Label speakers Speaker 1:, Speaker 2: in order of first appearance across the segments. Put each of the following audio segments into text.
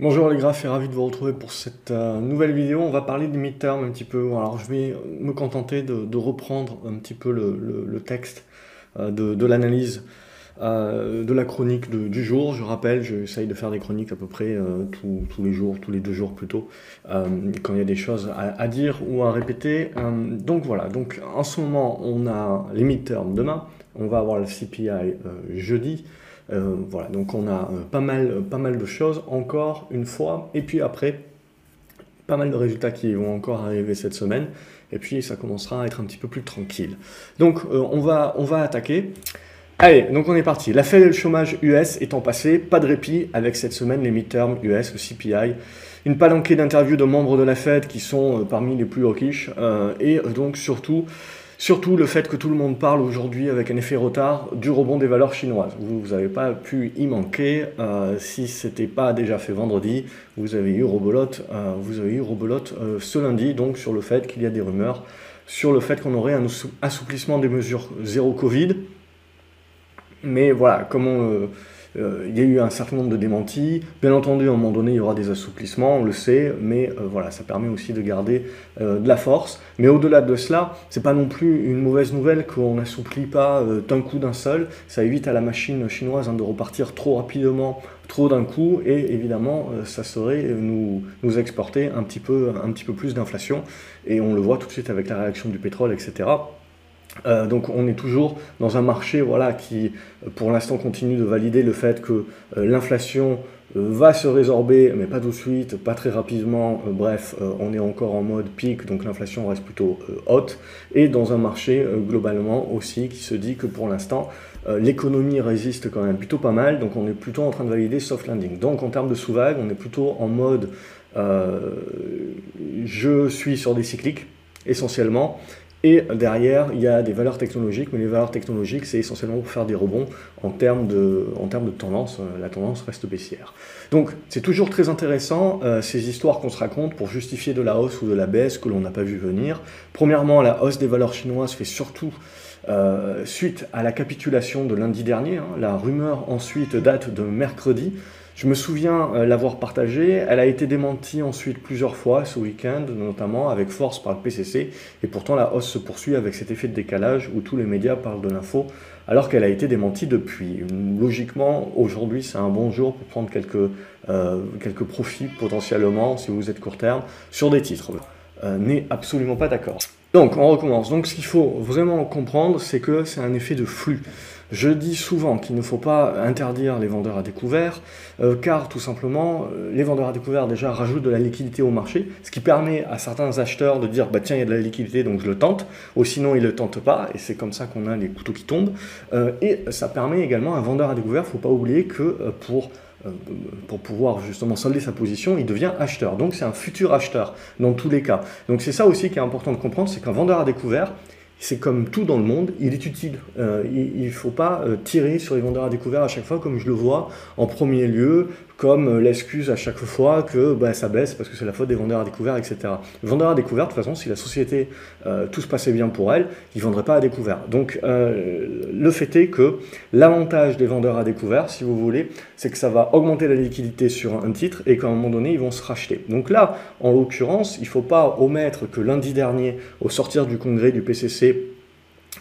Speaker 1: Bonjour les graphes et ravi de vous retrouver pour cette euh, nouvelle vidéo. On va parler du midterm un petit peu. Alors je vais me contenter de, reprendre un petit peu le, texte euh, de, l'analyse euh, de la chronique du jour. Je rappelle, j'essaye de faire des chroniques à peu près tous, les jours, tous les deux jours plutôt, quand il y a des choses à, dire ou à répéter. donc voilà, donc en ce moment on a les midterms demain, on va avoir le CPI jeudi. Euh, voilà, donc on a euh, pas mal, pas mal de choses encore une fois, et puis après, pas mal de résultats qui vont encore arriver cette semaine, et puis ça commencera à être un petit peu plus tranquille. Donc euh, on, va, on va attaquer. Allez, donc on est parti. La et le chômage US étant passé, pas de répit avec cette semaine les midterms US, le CPI, une palanquée d'interviews de membres de la Fed qui sont parmi les plus hawkish, et donc surtout Surtout le fait que tout le monde parle aujourd'hui avec un effet retard du rebond des valeurs chinoises. Vous n'avez pas pu y manquer. Euh, si ce n'était pas déjà fait vendredi, vous avez eu Robolote, euh, vous avez eu Robolote euh, ce lundi, donc sur le fait qu'il y a des rumeurs sur le fait qu'on aurait un assouplissement des mesures zéro Covid. Mais voilà, comme on euh, il y a eu un certain nombre de démentis. Bien entendu, à un moment donné, il y aura des assouplissements, on le sait, mais euh, voilà, ça permet aussi de garder euh, de la force. Mais au-delà de cela, c'est pas non plus une mauvaise nouvelle qu'on n'assouplit pas d'un coup d'un seul. Ça évite à la machine chinoise hein, de repartir trop rapidement, trop d'un coup, et évidemment, ça serait nous, nous exporter un petit peu, un petit peu plus d'inflation. Et on le voit tout de suite avec la réaction du pétrole, etc. Euh, donc on est toujours dans un marché voilà, qui pour l'instant continue de valider le fait que euh, l'inflation euh, va se résorber, mais pas tout de suite, pas très rapidement, bref, on est encore en mode pic, donc l'inflation reste plutôt haute, et dans un marché globalement aussi qui se dit que pour l'instant l'économie résiste quand même plutôt pas mal, donc on est plutôt en train de valider soft landing. Donc en termes de sous-vague, on est plutôt en mode je suis sur des cycliques essentiellement, et derrière, il y a des valeurs technologiques, mais les valeurs technologiques, c'est essentiellement pour faire des rebonds en termes de, en termes de tendance. Euh, la tendance reste baissière. Donc, c'est toujours très intéressant, euh, ces histoires qu'on se raconte pour justifier de la hausse ou de la baisse que l'on n'a pas vu venir. Premièrement, la hausse des valeurs chinoises fait surtout euh, suite à la capitulation de lundi dernier. Hein. La rumeur ensuite date de mercredi. Je me souviens euh, l'avoir partagée. Elle a été démentie ensuite plusieurs fois ce week-end, notamment avec force par le PCC. Et pourtant, la hausse se poursuit avec cet effet de décalage où tous les médias parlent de l'info, alors qu'elle a été démentie depuis. Logiquement, aujourd'hui, c'est un bon jour pour prendre quelques, euh, quelques profits potentiellement, si vous êtes court terme, sur des titres. Euh, N'est absolument pas d'accord. Donc, on recommence. Donc, ce qu'il faut vraiment comprendre, c'est que c'est un effet de flux. Je dis souvent qu'il ne faut pas interdire les vendeurs à découvert, euh, car tout simplement, euh, les vendeurs à découvert déjà rajoutent de la liquidité au marché, ce qui permet à certains acheteurs de dire bah tiens il y a de la liquidité donc je le tente, ou sinon ils ne le tentent pas, et c'est comme ça qu'on a les couteaux qui tombent. Euh, et ça permet également un vendeur à découvert, il ne faut pas oublier que pour pour pouvoir justement solder sa position, il devient acheteur. Donc c'est un futur acheteur dans tous les cas. Donc c'est ça aussi qui est important de comprendre, c'est qu'un vendeur à découvert, c'est comme tout dans le monde, il est utile. Euh, il ne faut pas euh, tirer sur les vendeurs à découvert à chaque fois, comme je le vois en premier lieu, comme euh, l'excuse à chaque fois que bah, ça baisse parce que c'est la faute des vendeurs à découvert, etc. Vendeurs à découvert, de toute façon, si la société, tout se passait bien pour elle, ils ne vendraient pas à découvert. Donc le fait est que l'avantage des vendeurs à découvert, si vous voulez, c'est que ça va augmenter la liquidité sur un titre et qu'à un moment donné, ils vont se racheter. Donc là, en l'occurrence, il ne faut pas omettre que lundi dernier, au sortir du congrès du PCC,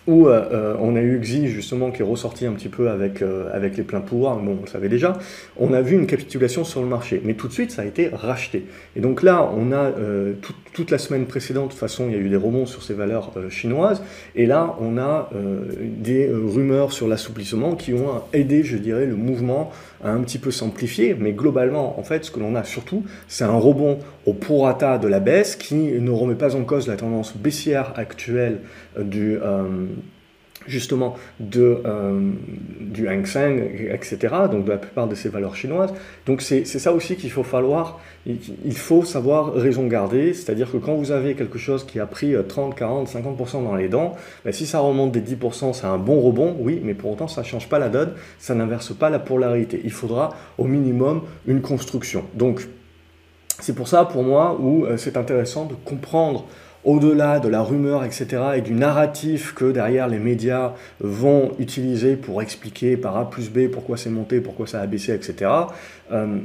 Speaker 1: où euh, euh, on a eu Xi justement qui est ressorti un petit peu avec, euh, avec les pleins pouvoirs, bon on le savait déjà, on a vu une capitulation sur le marché, mais tout de suite ça a été racheté. Et donc là on a toute la semaine précédente, de toute façon il y a eu des rebonds sur ces valeurs chinoises, et là on a des rumeurs sur l'assouplissement qui ont aidé je dirais le mouvement à un petit peu s'amplifier, mais globalement en fait ce que l'on a surtout c'est un rebond au prorata de la baisse qui ne remet pas en cause la tendance baissière actuelle du justement de, euh, du Hang Seng, etc., donc de la plupart de ces valeurs chinoises. Donc c'est ça aussi qu'il faut falloir, il faut savoir raison garder, c'est-à-dire que quand vous avez quelque chose qui a pris 30, 40, 50% dans les dents, ben si ça remonte des 10%, c'est un bon rebond, oui, mais pour autant ça ne change pas la donne, ça n'inverse pas la polarité. Il faudra au minimum une construction. Donc c'est pour ça, pour moi, où euh, c'est intéressant de comprendre au-delà de la rumeur, etc., et du narratif que derrière les médias vont utiliser pour expliquer par A plus B pourquoi c'est monté, pourquoi ça a baissé, etc., euh,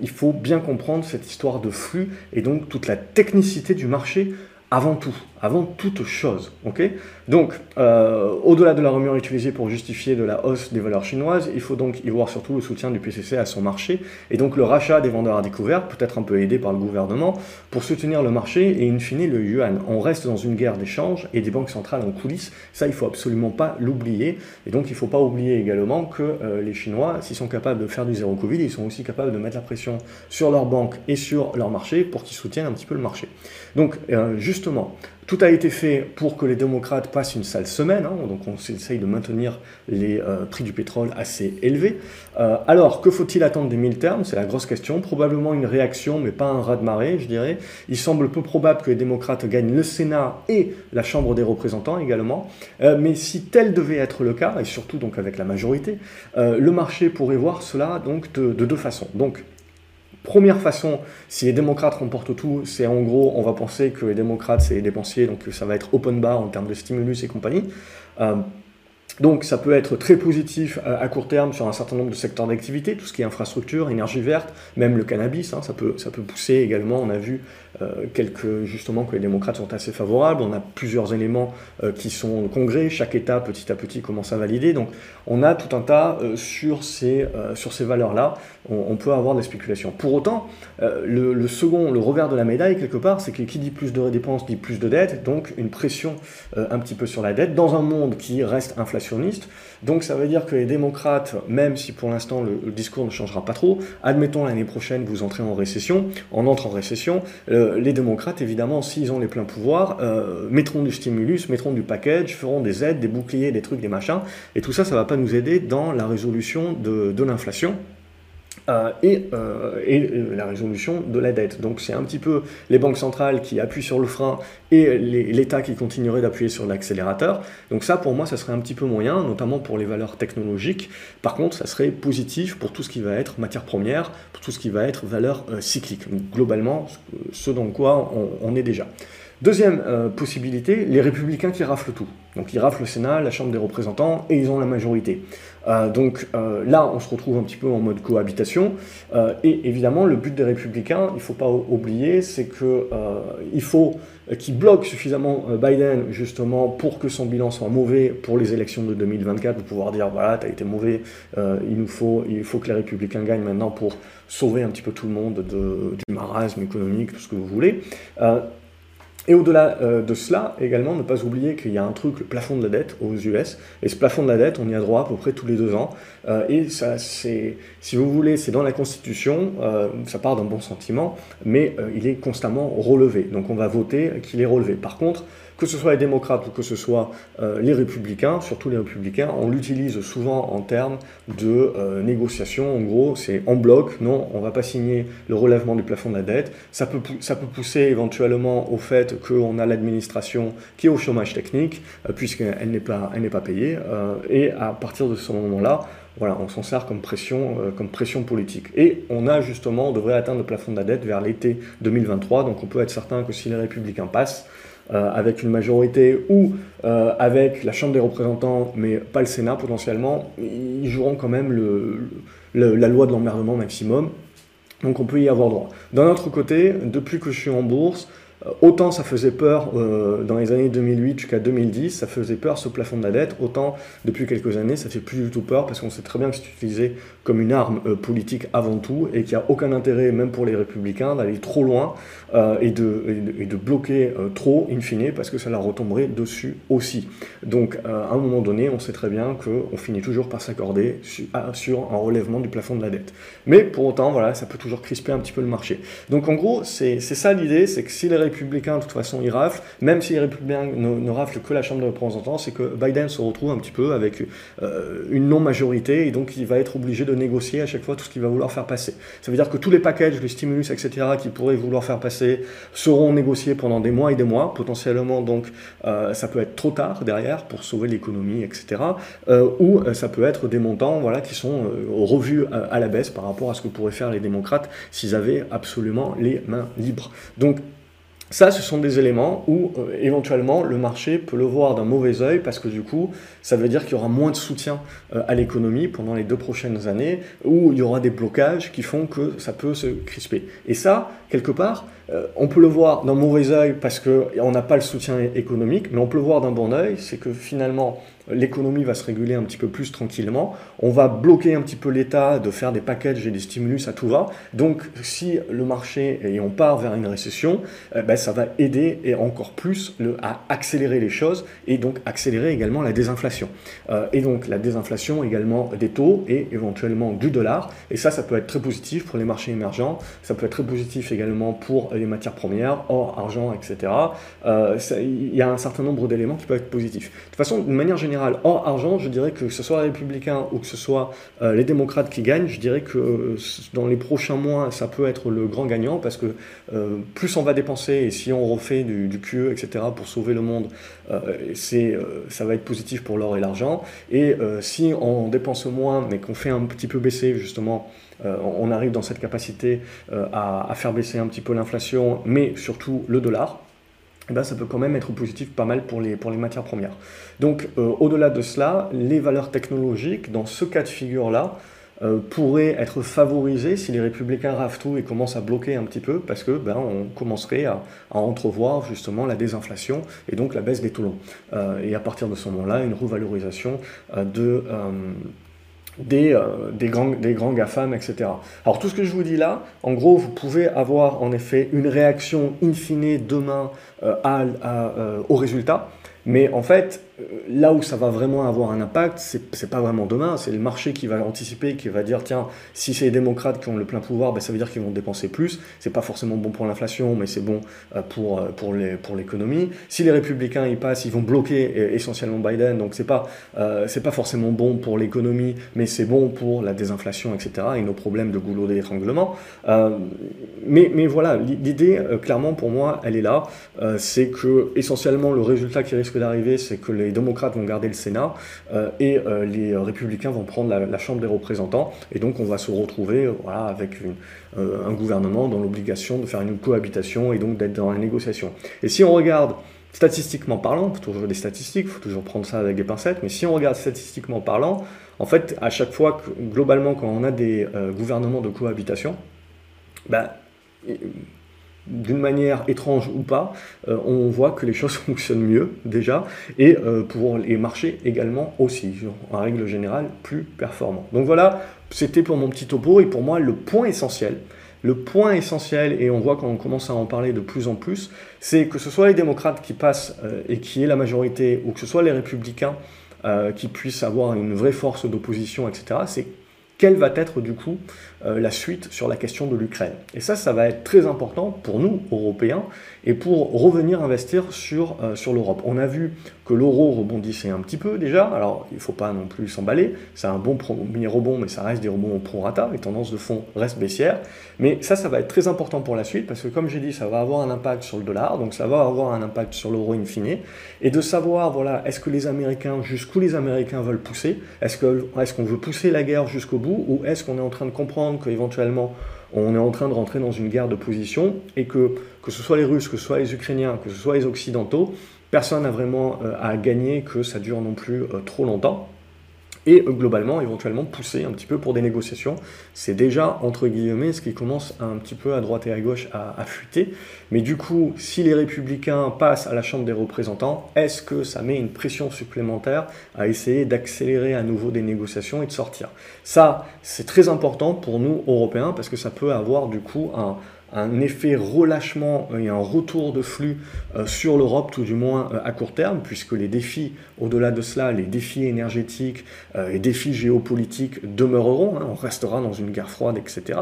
Speaker 1: il faut bien comprendre cette histoire de flux et donc toute la technicité du marché avant tout, avant toute chose. ok? Donc, euh, au-delà de la rumeur utilisée pour justifier de la hausse des valeurs chinoises, il faut donc y voir surtout le soutien du PCC à son marché, et donc le rachat des vendeurs à découvert, peut-être un peu aidé par le gouvernement, pour soutenir le marché et in fine le yuan. On reste dans une guerre d'échange et des banques centrales en coulisses, ça il faut absolument pas l'oublier, et donc il ne faut pas oublier également que euh, les Chinois, s'ils sont capables de faire du zéro Covid, ils sont aussi capables de mettre la pression sur leurs banques et sur leur marché pour qu'ils soutiennent un petit peu le marché. Donc, euh, justement, tout a été fait pour que les démocrates passent une sale semaine, hein, donc on essaye de maintenir les euh, prix du pétrole assez élevés. Euh, alors, que faut-il attendre des mille termes? C'est la grosse question. Probablement une réaction, mais pas un raz-de-marée, je dirais. Il semble peu probable que les démocrates gagnent le Sénat et la Chambre des représentants également. Euh, mais si tel devait être le cas, et surtout donc avec la majorité, le marché pourrait voir cela donc de, de deux façons. Première façon, si les démocrates remportent tout, c'est en gros, on va penser que les démocrates, c'est les dépensiers, donc ça va être open bar en termes de stimulus et compagnie. Euh, donc ça peut être très positif à court terme sur un certain nombre de secteurs d'activité, tout ce qui est infrastructure, énergie verte, même le cannabis, hein, ça, peut, ça peut pousser également, on a vu euh, quelques, justement que les démocrates sont assez favorables, on a plusieurs éléments euh, qui sont au Congrès, chaque État petit à petit commence à valider, donc on a tout un tas euh, sur ces, sur ces valeurs-là, on, peut avoir des spéculations. Pour autant, le, le, second, le revers de la médaille quelque part, c'est que qui dit plus de dépenses dit plus de dettes, donc une pression un petit peu sur la dette, dans un monde qui reste inflationniste, donc ça veut dire que les démocrates, même si pour l'instant le, discours ne changera pas trop, admettons l'année prochaine vous entrez en récession, on entre en récession, euh, les démocrates évidemment s'ils ont les pleins pouvoirs, euh, mettront du stimulus, mettront du package, feront des aides, des boucliers, des trucs, des machins, et tout ça ça va pas nous aider dans la résolution de l'inflation. Euh, et, euh, euh, la résolution de la dette. Donc c'est un petit peu les banques centrales qui appuient sur le frein et l'État qui continuerait d'appuyer sur l'accélérateur. Donc ça, pour moi, ça serait un petit peu moyen, notamment pour les valeurs technologiques. Par contre, ça serait positif pour tout ce qui va être matière première, pour tout ce qui va être valeur cyclique. globalement, ce dans quoi on, on est déjà. Deuxième possibilité, les républicains qui raflent tout. Donc ils raflent le Sénat, la Chambre des représentants, et ils ont la majorité. Euh, donc euh, là, on se retrouve un petit peu en mode cohabitation. Euh, et évidemment, le but des républicains, il ne faut pas oublier, c'est qu'il faut qu'ils bloquent suffisamment Biden justement pour que son bilan soit mauvais pour les élections de 2024, pour pouvoir dire voilà, tu as été mauvais, il, nous faut, il faut que les républicains gagnent maintenant pour sauver un petit peu tout le monde de, du marasme économique, tout ce que vous voulez. Et au-delà euh, de cela, également, ne pas oublier qu'il y a un truc, le plafond de la dette aux US. Et ce plafond de la dette, on y a droit à peu près tous les deux ans. Euh, et ça, c'est, si vous voulez, c'est dans la Constitution, euh, ça part d'un bon sentiment, mais il est constamment relevé. Donc on va voter qu'il est relevé. Par contre, que ce soit les démocrates ou que ce soit euh, les républicains, surtout les républicains, on l'utilise souvent en termes de euh, négociation. En gros, c'est en bloc, non, on ne va pas signer le relèvement du plafond de la dette. Ça peut, ça peut pousser éventuellement au fait qu'on a l'administration qui est au chômage technique, euh, puisqu'elle n'est pas, pas payée. et à partir de ce moment-là, voilà, on s'en sert comme pression, comme pression politique. Et on a justement, on devrait atteindre le plafond de la dette vers l'été 2023, donc on peut être certain que si les républicains passent, euh, avec une majorité ou euh, avec la Chambre des représentants, mais pas le Sénat potentiellement, ils joueront quand même la loi de l'emmerdement maximum. Donc on peut y avoir droit. D'un autre côté, depuis que je suis en bourse, autant ça faisait peur euh, dans les années 2008 jusqu'à 2010, ça faisait peur ce plafond de la dette, autant depuis quelques années ça fait plus du tout peur parce qu'on sait très bien que c'est utilisé comme une arme euh, politique avant tout et qu'il n'y a aucun intérêt, même pour les républicains, d'aller trop loin et, de, bloquer trop, in fine, parce que ça leur retomberait dessus aussi. Donc à un moment donné, on sait très bien qu'on finit toujours par s'accorder sur, sur, un relèvement du plafond de la dette. Mais pour autant, voilà, ça peut toujours crisper un petit peu le marché. Donc en gros, c'est ça l'idée, c'est que si les républicains, de toute façon, ils raflent, même si les républicains ne, raflent que la Chambre des représentants, c'est que Biden se retrouve un petit peu avec euh, une non-majorité, et donc il va être obligé de négocier à chaque fois tout ce qu'il va vouloir faire passer. Ça veut dire que tous les packages, les stimulus, etc., qu'il pourrait vouloir faire passer, seront négociés pendant des mois et des mois, potentiellement, donc euh, ça peut être trop tard derrière pour sauver l'économie, etc., euh, ou ça peut être des montants voilà, qui sont revus à, à la baisse par rapport à ce que pourraient faire les démocrates s'ils avaient absolument les mains libres. Donc Ça, ce sont des éléments où euh, éventuellement le marché peut le voir d'un mauvais œil parce que du coup, ça veut dire qu'il y aura moins de soutien euh, à l'économie pendant les deux prochaines années, où il y aura des blocages qui font que ça peut se crisper. Et ça, quelque part, euh, on peut le voir d'un mauvais œil parce qu'on n'a pas le soutien économique, mais on peut le voir d'un bon œil, c'est que finalement, l'économie va se réguler un petit peu plus tranquillement. On va bloquer un petit peu l'État de faire des packages et des stimulus à tout va. Donc, si le marché et on part vers une récession, euh, ben, ça va aider et encore plus le, à accélérer les choses et donc accélérer également la désinflation. Euh, et donc, la désinflation également des taux et éventuellement du dollar. Et ça, ça peut être très positif pour les marchés émergents. Ça peut être très positif également pour les matières premières, or, argent, etc. Euh, il y a un certain nombre d'éléments qui peuvent être positifs. De toute façon, d'une manière générale, hors argent, je dirais que ce soit les républicains ou que ce soit euh, les démocrates qui gagnent, je dirais que euh, dans les prochains mois, ça peut être le grand gagnant parce que euh, plus on va dépenser et si on refait du, du QE, etc., pour sauver le monde, ça va être positif pour l'or et l'argent. Et si on dépense moins mais qu'on fait un petit peu baisser justement on arrive dans cette capacité à, faire baisser un petit peu l'inflation, mais surtout le dollar, eh ben, ça peut quand même être positif pas mal pour les, pour les matières premières. Donc euh, au-delà de cela, les valeurs technologiques, dans ce cas de figure-là, euh, pourraient être favorisées si les républicains ravent tout et commencent à bloquer un petit peu, parce que ben, on commencerait à, entrevoir justement la désinflation et donc la baisse des taux longs. Euh, et à partir de ce moment-là, une revalorisation de des, euh, des, grands, des grands GAFAM, etc. Alors tout ce que je vous dis là, en gros, vous pouvez avoir en effet une réaction in fine demain euh, à, euh, au résultat, mais en fait, là où ça va vraiment avoir un impact, c'est pas vraiment demain, c'est le marché qui va anticiper, qui va dire tiens, si c'est les démocrates qui ont le plein pouvoir, ben, ça veut dire qu'ils vont dépenser plus. C'est pas forcément bon pour l'inflation, mais c'est bon euh, pour, euh, pour, les, pour l'économie. Si les républicains y passent, ils vont bloquer essentiellement Biden, donc c'est pas, pas forcément bon pour l'économie, mais c'est bon pour la désinflation, etc. et nos problèmes de goulot d'étranglement. mais, mais voilà, l'idée, clairement pour moi, elle est là. c'est que essentiellement le résultat qui risque d'arriver, c'est que les les démocrates vont garder le Sénat euh, et euh, les républicains vont prendre la, Chambre des représentants. Et donc on va se retrouver voilà, avec euh, un gouvernement dans l'obligation de faire une cohabitation et donc d'être dans la négociation. Et si on regarde statistiquement parlant, il faut toujours des statistiques, il faut toujours prendre ça avec des pincettes, mais si on regarde statistiquement parlant, en fait, à chaque fois, que, globalement, quand on a des gouvernements de cohabitation, ben, d'une manière étrange ou pas, euh, on voit que les choses fonctionnent mieux déjà, et euh, pour les marchés également aussi, en règle générale, plus performants. Donc voilà, c'était pour mon petit topo, et pour moi le point essentiel, le point essentiel, et on voit quand on commence à en parler de plus en plus, c'est que ce soit les démocrates qui passent euh, et qui est la majorité, ou que ce soit les républicains qui puissent avoir une vraie force d'opposition, etc., c'est quelle va être du coup la suite sur la question de l'Ukraine. Et ça, ça va être très important pour nous, Européens, et pour revenir investir sur, euh, sur l'Europe. On a vu que l'euro rebondissait un petit peu déjà, alors il ne faut pas non plus s'emballer, c'est un bon premier rebond, mais ça reste des rebonds au prorata, les tendances de fond restent baissières, mais ça, ça va être très important pour la suite, parce que comme j'ai dit, ça va avoir un impact sur le dollar, donc ça va avoir un impact sur l'euro in fine, et de savoir, voilà, est-ce que les Américains, jusqu'où les Américains veulent pousser, est-ce qu'on est qu'on veut pousser la guerre jusqu'au bout, ou est-ce qu'on est en train de comprendre qu'éventuellement on est en train de rentrer dans une guerre de position et que que ce soit les Russes, que ce soit les Ukrainiens, que ce soit les Occidentaux, personne n'a vraiment euh, à gagner que ça dure non plus euh, trop longtemps et globalement, éventuellement, pousser un petit peu pour des négociations. C'est déjà, entre guillemets, ce qui commence un petit peu à droite et à gauche à, à fuiter. Mais du coup, si les républicains passent à la Chambre des représentants, est-ce que ça met une pression supplémentaire à essayer d'accélérer à nouveau des négociations et de sortir? Ça, c'est très important pour nous, Européens, parce que ça peut avoir du coup un, un effet relâchement et un retour de flux euh, sur l'Europe, tout du moins euh, à court terme, puisque les défis, au-delà de cela, les défis énergétiques, euh, les défis géopolitiques demeureront. Hein. on restera dans une guerre froide, etc.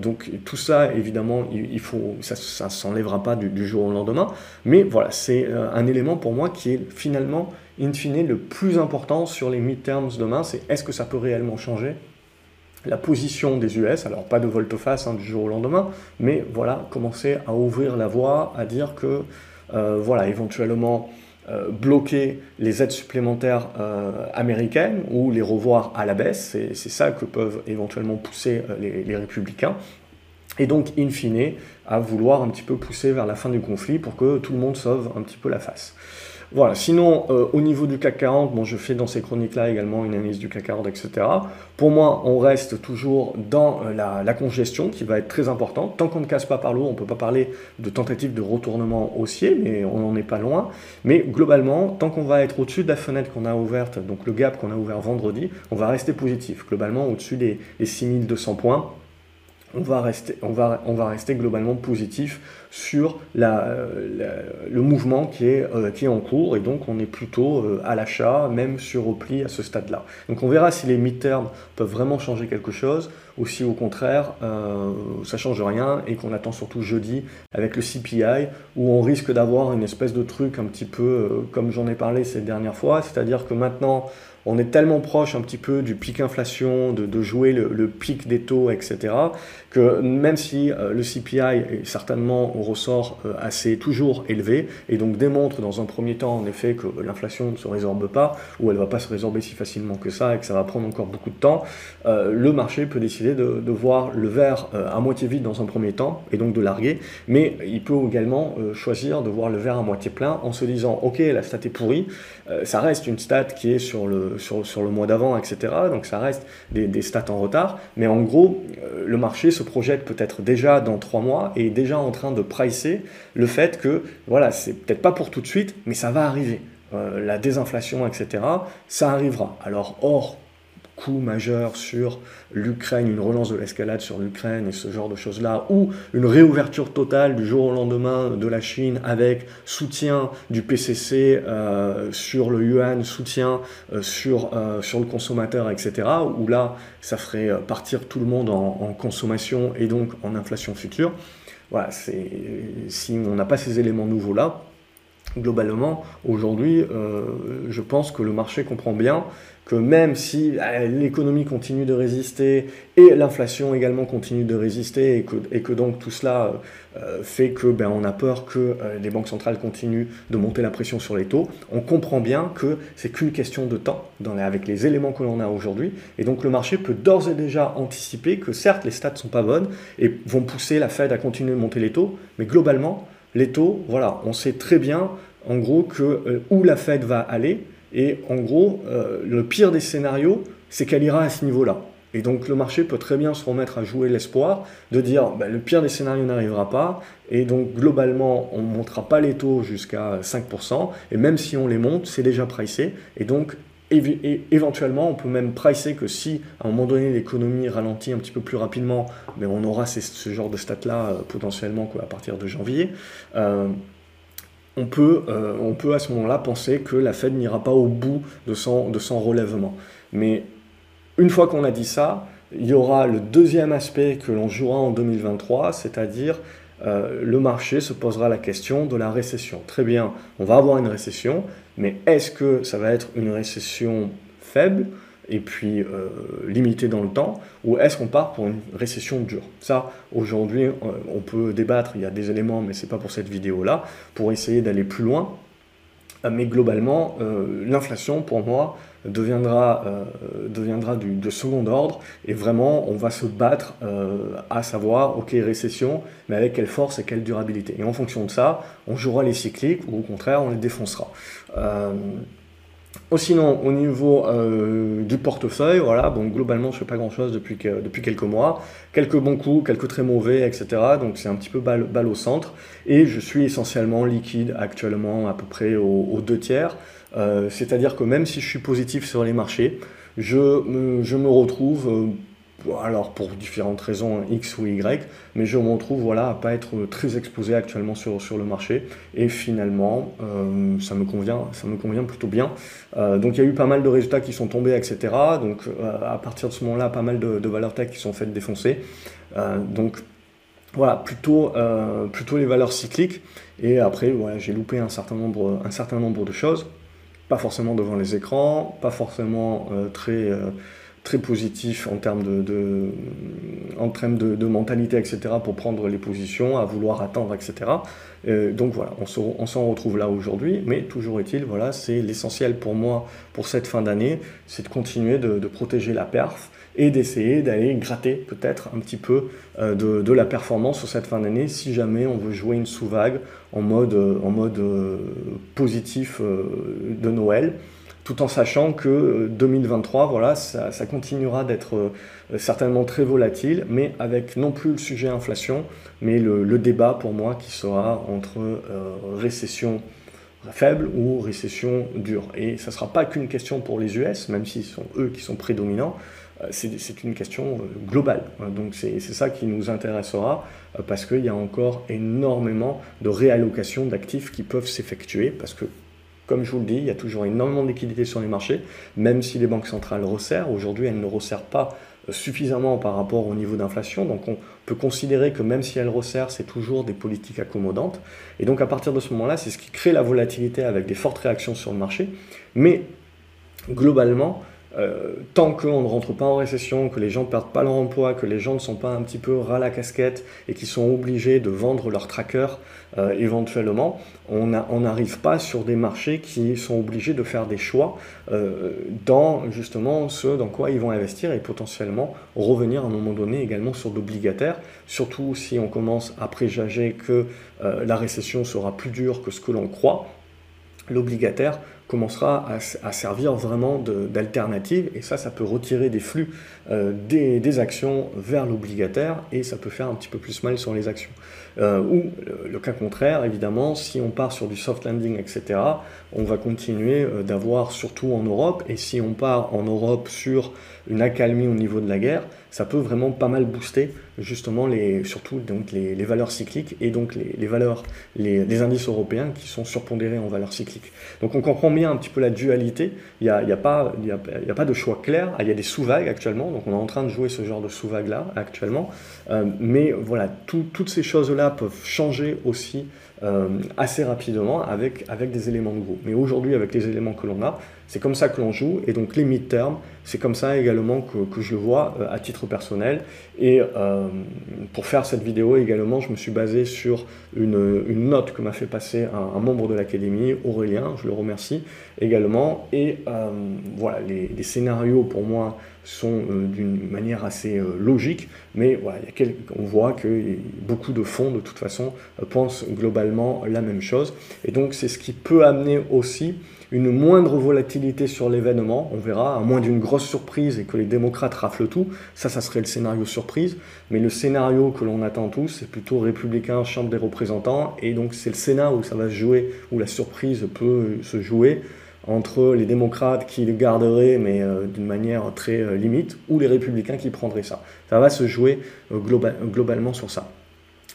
Speaker 1: Donc, tout ça, évidemment, il, faut, ça ne s'enlèvera pas du, du, jour au lendemain. Mais voilà, c'est un élément pour moi qui est finalement, in fine, le plus important sur les midterms demain. C'est est-ce que ça peut réellement changer? La position des US, alors pas de volte-face hein, du jour au lendemain, mais voilà, commencer à ouvrir la voie, à dire que, euh, voilà, éventuellement euh, bloquer les aides supplémentaires euh, américaines ou les revoir à la baisse, c'est ça que peuvent éventuellement pousser les, républicains. et donc, in fine, à vouloir un petit peu pousser vers la fin du conflit pour que tout le monde sauve un petit peu la face. Voilà, sinon, euh, au niveau du CAC 40, bon, je fais dans ces chroniques-là également une analyse du CAC 40, etc. Pour moi, on reste toujours dans euh, la, congestion qui va être très importante. Tant qu'on ne casse pas par l'eau, on ne peut pas parler de tentative de retournement haussier, mais on n'en est pas loin. Mais globalement, tant qu'on va être au-dessus de la fenêtre qu'on a ouverte, donc le gap qu'on a ouvert vendredi, on va rester positif. Globalement, au-dessus des, des 6200 points on va rester, on va, on va rester globalement positif sur la, le mouvement qui est, euh, qui est en cours et donc on est plutôt euh, à l'achat, même sur repli à ce stade-là. Donc on verra si les mid-terms peuvent vraiment changer quelque chose ou si au contraire euh, ça change rien et qu'on attend surtout jeudi avec le CPI où on risque d'avoir une espèce de truc un petit peu comme j'en ai parlé ces dernières fois, c'est-à-dire que maintenant on est tellement proche un petit peu du pic inflation, de, jouer le, pic des taux, etc., que même si euh, le CPI est certainement au ressort euh, assez toujours élevé, et donc démontre dans un premier temps en effet que l'inflation ne se résorbe pas, ou elle ne va pas se résorber si facilement que ça, et que ça va prendre encore beaucoup de temps, euh, le marché peut décider de, de voir le verre à moitié vide dans un premier temps, et donc de larguer, mais il peut également choisir de voir le verre à moitié plein en se disant, ok, la stat est pourrie, ça reste une stat qui est sur le sur, le mois d'avant, etc. Donc ça reste des, stats en retard. Mais en gros, euh, le marché se projette peut-être déjà dans trois mois et est déjà en train de pricer le fait que, voilà, c'est peut-être pas pour tout de suite, mais ça va arriver. Euh, la désinflation, etc., ça arrivera. Alors, hors coup majeur sur l'Ukraine, une relance de l'escalade sur l'Ukraine et ce genre de choses-là, ou une réouverture totale du jour au lendemain de la Chine avec soutien du PCC euh, sur le yuan, soutien euh, sur, euh, sur le consommateur, etc., où là, ça ferait partir tout le monde en, en consommation et donc en inflation future. Voilà, si on n'a pas ces éléments nouveaux-là, globalement, aujourd'hui, je pense que le marché comprend bien que même si euh, l'économie continue de résister et l'inflation également continue de résister et que, et que donc tout cela euh, fait que ben, on a peur que euh, les banques centrales continuent de monter la pression sur les taux, on comprend bien que c'est qu'une question de temps avec les éléments que l'on a aujourd'hui et donc le marché peut d'ores et déjà anticiper que certes les stats sont pas bonnes et vont pousser la Fed à continuer de monter les taux, mais globalement les taux, voilà, on sait très bien en gros que où la Fed va aller et en gros, euh, le pire des scénarios, c'est qu'elle ira à ce niveau-là. Et donc le marché peut très bien se remettre à jouer l'espoir de dire ben, le pire des scénarios n'arrivera pas. Et donc globalement on ne montera pas les taux jusqu'à 5% et même si on les monte c'est déjà pricé. Et donc éventuellement on peut même pricer que si à un moment donné l'économie ralentit un petit peu plus rapidement mais on aura ce genre de stats là euh, potentiellement à partir de janvier euh, on peut, euh, on peut à ce moment-là penser que la Fed n'ira pas au bout de son, de son relèvement. Mais une fois qu'on a dit ça, il y aura le deuxième aspect que l'on jouera en 2023, c'est-à-dire euh, le marché se posera la question de la récession. Très bien, on va avoir une récession, mais est-ce que ça va être une récession faible et puis euh, limité dans le temps, ou est-ce qu'on part pour une récession dure? Ça, aujourd'hui, euh, on peut débattre, il y a des éléments, mais ce n'est pas pour cette vidéo-là, pour essayer d'aller plus loin. Euh, mais globalement, l'inflation, pour moi, deviendra, deviendra de second ordre, et vraiment, on va se battre à savoir, ok, récession, mais avec quelle force et quelle durabilité. Et en fonction de ça, on jouera les cycliques, ou au contraire, on les défoncera. Sinon, au niveau euh, du portefeuille, voilà, bon, globalement, je ne fais pas grand-chose depuis, depuis quelques mois. Quelques bons coups, quelques très mauvais, etc. Donc, c'est un petit peu balle, au centre. Et je suis essentiellement liquide actuellement, à peu près aux, deux tiers. Euh, c'est-à-dire que même si je suis positif sur les marchés, je me, je me retrouve... Euh, alors pour différentes raisons X ou Y, mais je me retrouve voilà, à pas être très exposé actuellement sur, le marché, et finalement euh, ça, me convient, ça me convient plutôt bien. Euh, donc il y a eu pas mal de résultats qui sont tombés, etc. Donc euh, à partir de ce moment-là, pas mal de, valeurs tech qui sont faites défoncer. donc voilà, plutôt, plutôt les valeurs cycliques, et après voilà, j'ai loupé un certain, nombre, un certain nombre de choses, pas forcément devant les écrans, pas forcément très très positif en termes de, en termes de, mentalité, etc., pour prendre les positions, à vouloir attendre, etc. Euh, donc voilà, on s'en retrouve là aujourd'hui, mais toujours est-il, voilà, c'est l'essentiel pour moi pour cette fin d'année, c'est de continuer de, protéger la perf et d'essayer d'aller gratter peut-être un petit peu euh, de, la performance sur cette fin d'année si jamais on veut jouer une sous-vague en mode, en mode positif de Noël tout en sachant que 2023, voilà, ça, continuera d'être certainement très volatile, mais avec non plus le sujet inflation, mais le, débat pour moi qui sera entre récession faible ou récession dure. Et ça ne sera pas qu'une question pour les US, même s'ils sont eux qui sont prédominants, euh, c'est une question euh, globale. Donc c'est ça qui nous intéressera euh, parce qu'il y a encore énormément de réallocation d'actifs qui peuvent s'effectuer parce que comme je vous le dis, il y a toujours énormément de liquidités sur les marchés, même si les banques centrales resserrent. Aujourd'hui, elles ne resserrent pas suffisamment par rapport au niveau d'inflation. Donc on peut considérer que même si elles resserrent, c'est toujours des politiques accommodantes. Et donc à partir de ce moment-là, c'est ce qui crée la volatilité avec des fortes réactions sur le marché. Mais globalement, euh, tant qu'on ne rentre pas en récession, que les gens ne perdent pas leur emploi, que les gens ne sont pas un petit peu ras la casquette et qui sont obligés de vendre leur tracker euh, éventuellement, on n'arrive pas sur des marchés qui sont obligés de faire des choix euh, dans justement ce dans quoi ils vont investir et potentiellement revenir à un moment donné également sur l'obligataire, surtout si on commence à préjager que la récession sera plus dure que ce que l'on croit l'obligataire commencera à, servir vraiment d'alternative et ça, ça peut retirer des flux euh, des, actions vers l'obligataire et ça peut faire un petit peu plus mal sur les actions. Euh, ou le, cas contraire, évidemment, si on part sur du soft landing, etc., on va continuer euh, d'avoir surtout en Europe et si on part en Europe sur une accalmie au niveau de la guerre, ça peut vraiment pas mal booster justement les, surtout donc les, valeurs cycliques et donc les, valeurs, les, indices européens qui sont surpondérés en valeurs cycliques. Donc on comprend bien un petit peu la dualité, il n'y a, y a, pas, y y a pas de choix clair, il y a des sous-vagues actuellement, donc on est en train de jouer ce genre de sous-vagues là actuellement, euh, mais voilà, toutes ces choses-là peuvent changer aussi euh, assez rapidement avec, avec des éléments de groupe. Mais aujourd'hui, avec les éléments que l'on a, c'est comme ça que l'on joue. Et donc les mid-term, c'est comme ça également que, que, je le vois euh, à titre personnel. Et euh, pour faire cette vidéo également, je me suis basé sur une, une note que m'a fait passer un, membre de l'Académie, Aurélien, je le remercie également. Et voilà, les, scénarios pour moi sont d'une manière assez logique, mais voilà, on voit que beaucoup de fonds, de toute façon, pensent globalement la même chose. Et donc c'est ce qui peut amener aussi une moindre volatilité sur l'événement, on verra, à moins d'une grosse surprise et que les démocrates raflent tout, ça, ça serait le scénario surprise, mais le scénario que l'on attend tous, c'est plutôt républicain, Chambre des représentants, et donc c'est le Sénat où ça va se jouer, où la surprise peut se jouer entre les démocrates qui le garderaient, mais euh, d'une manière très euh, limite, ou les républicains qui prendraient ça. Ça va se jouer euh, globalement sur ça.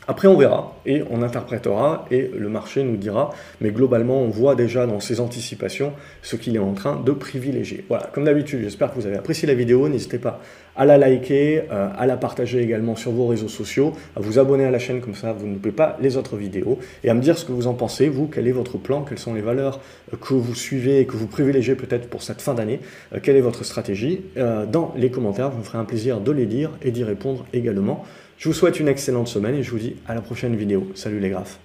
Speaker 1: Après, on verra et on interprétera et le marché nous dira, mais globalement, on voit déjà dans ses anticipations ce qu'il est en train de privilégier. Voilà, comme d'habitude, j'espère que vous avez apprécié la vidéo. N'hésitez pas à la liker, euh, à la partager également sur vos réseaux sociaux, à vous abonner à la chaîne comme ça, vous ne loupez pas les autres vidéos et à me dire ce que vous en pensez, vous, quel est votre plan, quelles sont les valeurs euh, que vous suivez et que vous privilégiez peut-être pour cette fin d'année, euh, quelle est votre stratégie. dans les commentaires, je me ferai un plaisir de les lire et d'y répondre également. Je vous souhaite une excellente semaine et je vous dis à la prochaine vidéo. Salut les graphes